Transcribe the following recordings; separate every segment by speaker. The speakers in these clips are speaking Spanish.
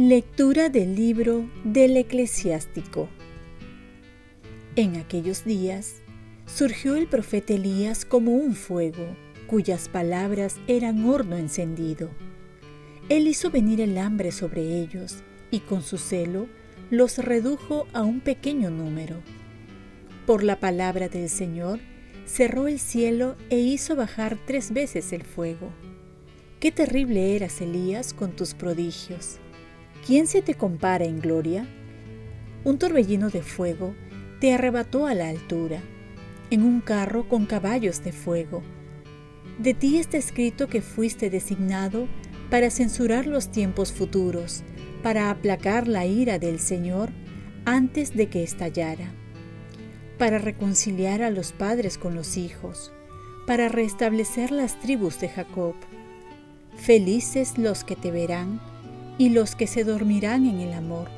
Speaker 1: Lectura del libro del eclesiástico. En aquellos días surgió el profeta Elías como un fuego, cuyas palabras eran horno encendido. Él hizo venir el hambre sobre ellos y con su celo los redujo a un pequeño número. Por la palabra del Señor, cerró el cielo e hizo bajar tres veces el fuego. Qué terrible eras, Elías, con tus prodigios ¿Quién se te compara en gloria? Un torbellino de fuego te arrebató a la altura, en un carro con caballos de fuego. De ti está escrito que fuiste designado para censurar los tiempos futuros, para aplacar la ira del Señor antes de que estallara, para reconciliar a los padres con los hijos, para restablecer las tribus de Jacob. Felices los que te verán, y los que se dormirán en el amor,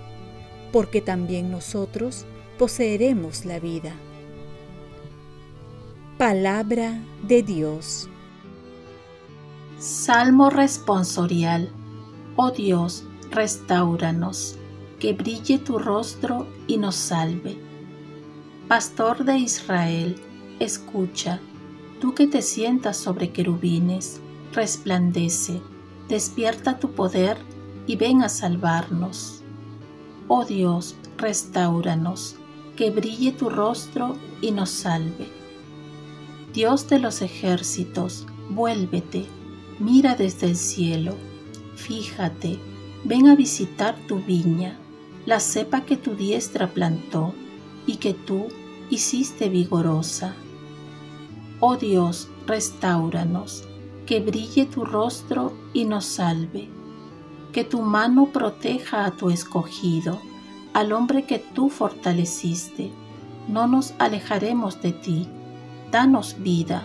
Speaker 1: porque también nosotros poseeremos la vida. Palabra de Dios.
Speaker 2: Salmo responsorial. Oh Dios, restauranos, que brille tu rostro y nos salve. Pastor de Israel, escucha, tú que te sientas sobre querubines, resplandece, despierta tu poder y ven a salvarnos. Oh Dios, restauranos, que brille tu rostro y nos salve. Dios de los ejércitos, vuélvete, mira desde el cielo, fíjate, ven a visitar tu viña, la cepa que tu diestra plantó y que tú hiciste vigorosa. Oh Dios, restauranos, que brille tu rostro y nos salve que tu mano proteja a tu escogido, al hombre que tú fortaleciste. No nos alejaremos de ti. Danos vida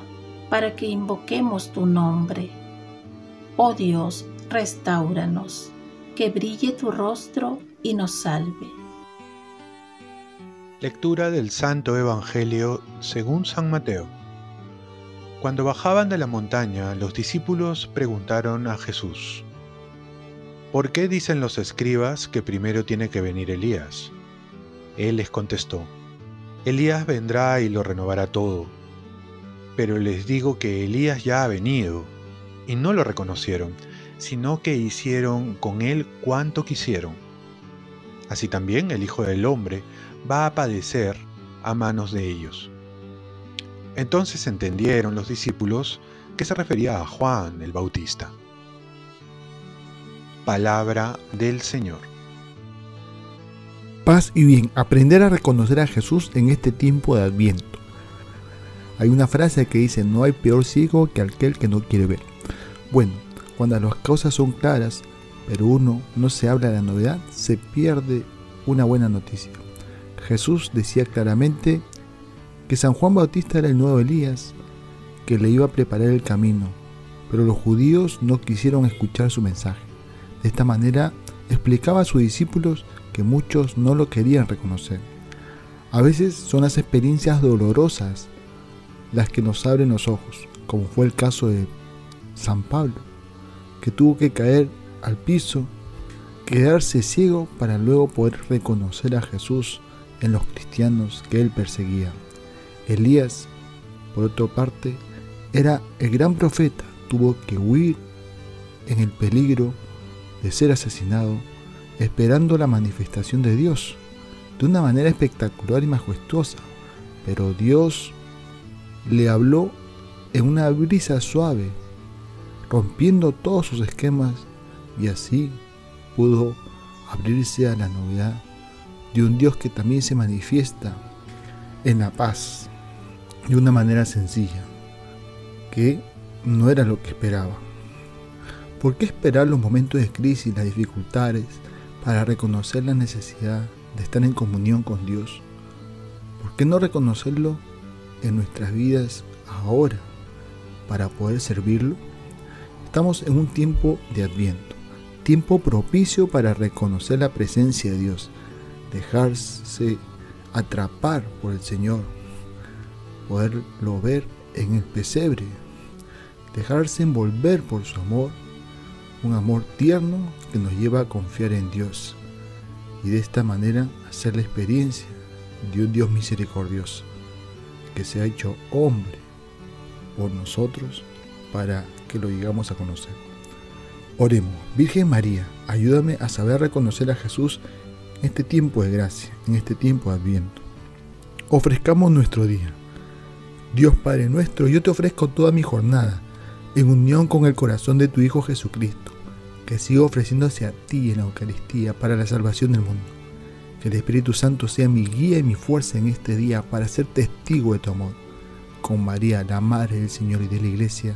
Speaker 2: para que invoquemos tu nombre. Oh Dios, restauranos, que brille tu rostro y nos salve.
Speaker 3: Lectura del Santo Evangelio según San Mateo. Cuando bajaban de la montaña, los discípulos preguntaron a Jesús, ¿Por qué dicen los escribas que primero tiene que venir Elías? Él les contestó, Elías vendrá y lo renovará todo. Pero les digo que Elías ya ha venido, y no lo reconocieron, sino que hicieron con él cuanto quisieron. Así también el Hijo del Hombre va a padecer a manos de ellos. Entonces entendieron los discípulos que se refería a Juan el Bautista. Palabra del Señor.
Speaker 4: Paz y bien, aprender a reconocer a Jesús en este tiempo de Adviento. Hay una frase que dice, no hay peor ciego que aquel que no quiere ver. Bueno, cuando las cosas son claras, pero uno no se habla de la novedad, se pierde una buena noticia. Jesús decía claramente que San Juan Bautista era el nuevo Elías, que le iba a preparar el camino, pero los judíos no quisieron escuchar su mensaje. De esta manera explicaba a sus discípulos que muchos no lo querían reconocer. A veces son las experiencias dolorosas las que nos abren los ojos, como fue el caso de San Pablo, que tuvo que caer al piso, quedarse ciego para luego poder reconocer a Jesús en los cristianos que él perseguía. Elías, por otra parte, era el gran profeta, tuvo que huir en el peligro de ser asesinado, esperando la manifestación de Dios, de una manera espectacular y majestuosa. Pero Dios le habló en una brisa suave, rompiendo todos sus esquemas y así pudo abrirse a la novedad de un Dios que también se manifiesta en la paz de una manera sencilla, que no era lo que esperaba. ¿Por qué esperar los momentos de crisis, las dificultades, para reconocer la necesidad de estar en comunión con Dios? ¿Por qué no reconocerlo en nuestras vidas ahora para poder servirlo? Estamos en un tiempo de adviento, tiempo propicio para reconocer la presencia de Dios, dejarse atrapar por el Señor, poderlo ver en el pesebre, dejarse envolver por su amor, un amor tierno que nos lleva a confiar en Dios y de esta manera hacer la experiencia de un Dios misericordioso que se ha hecho hombre por nosotros para que lo llegamos a conocer. Oremos, Virgen María, ayúdame a saber reconocer a Jesús en este tiempo de gracia, en este tiempo de adviento. Ofrezcamos nuestro día. Dios Padre nuestro, yo te ofrezco toda mi jornada en unión con el corazón de tu Hijo Jesucristo, que siga ofreciéndose a ti en la Eucaristía para la salvación del mundo. Que el Espíritu Santo sea mi guía y mi fuerza en este día para ser testigo de tu amor. Con María, la Madre del Señor y de la Iglesia,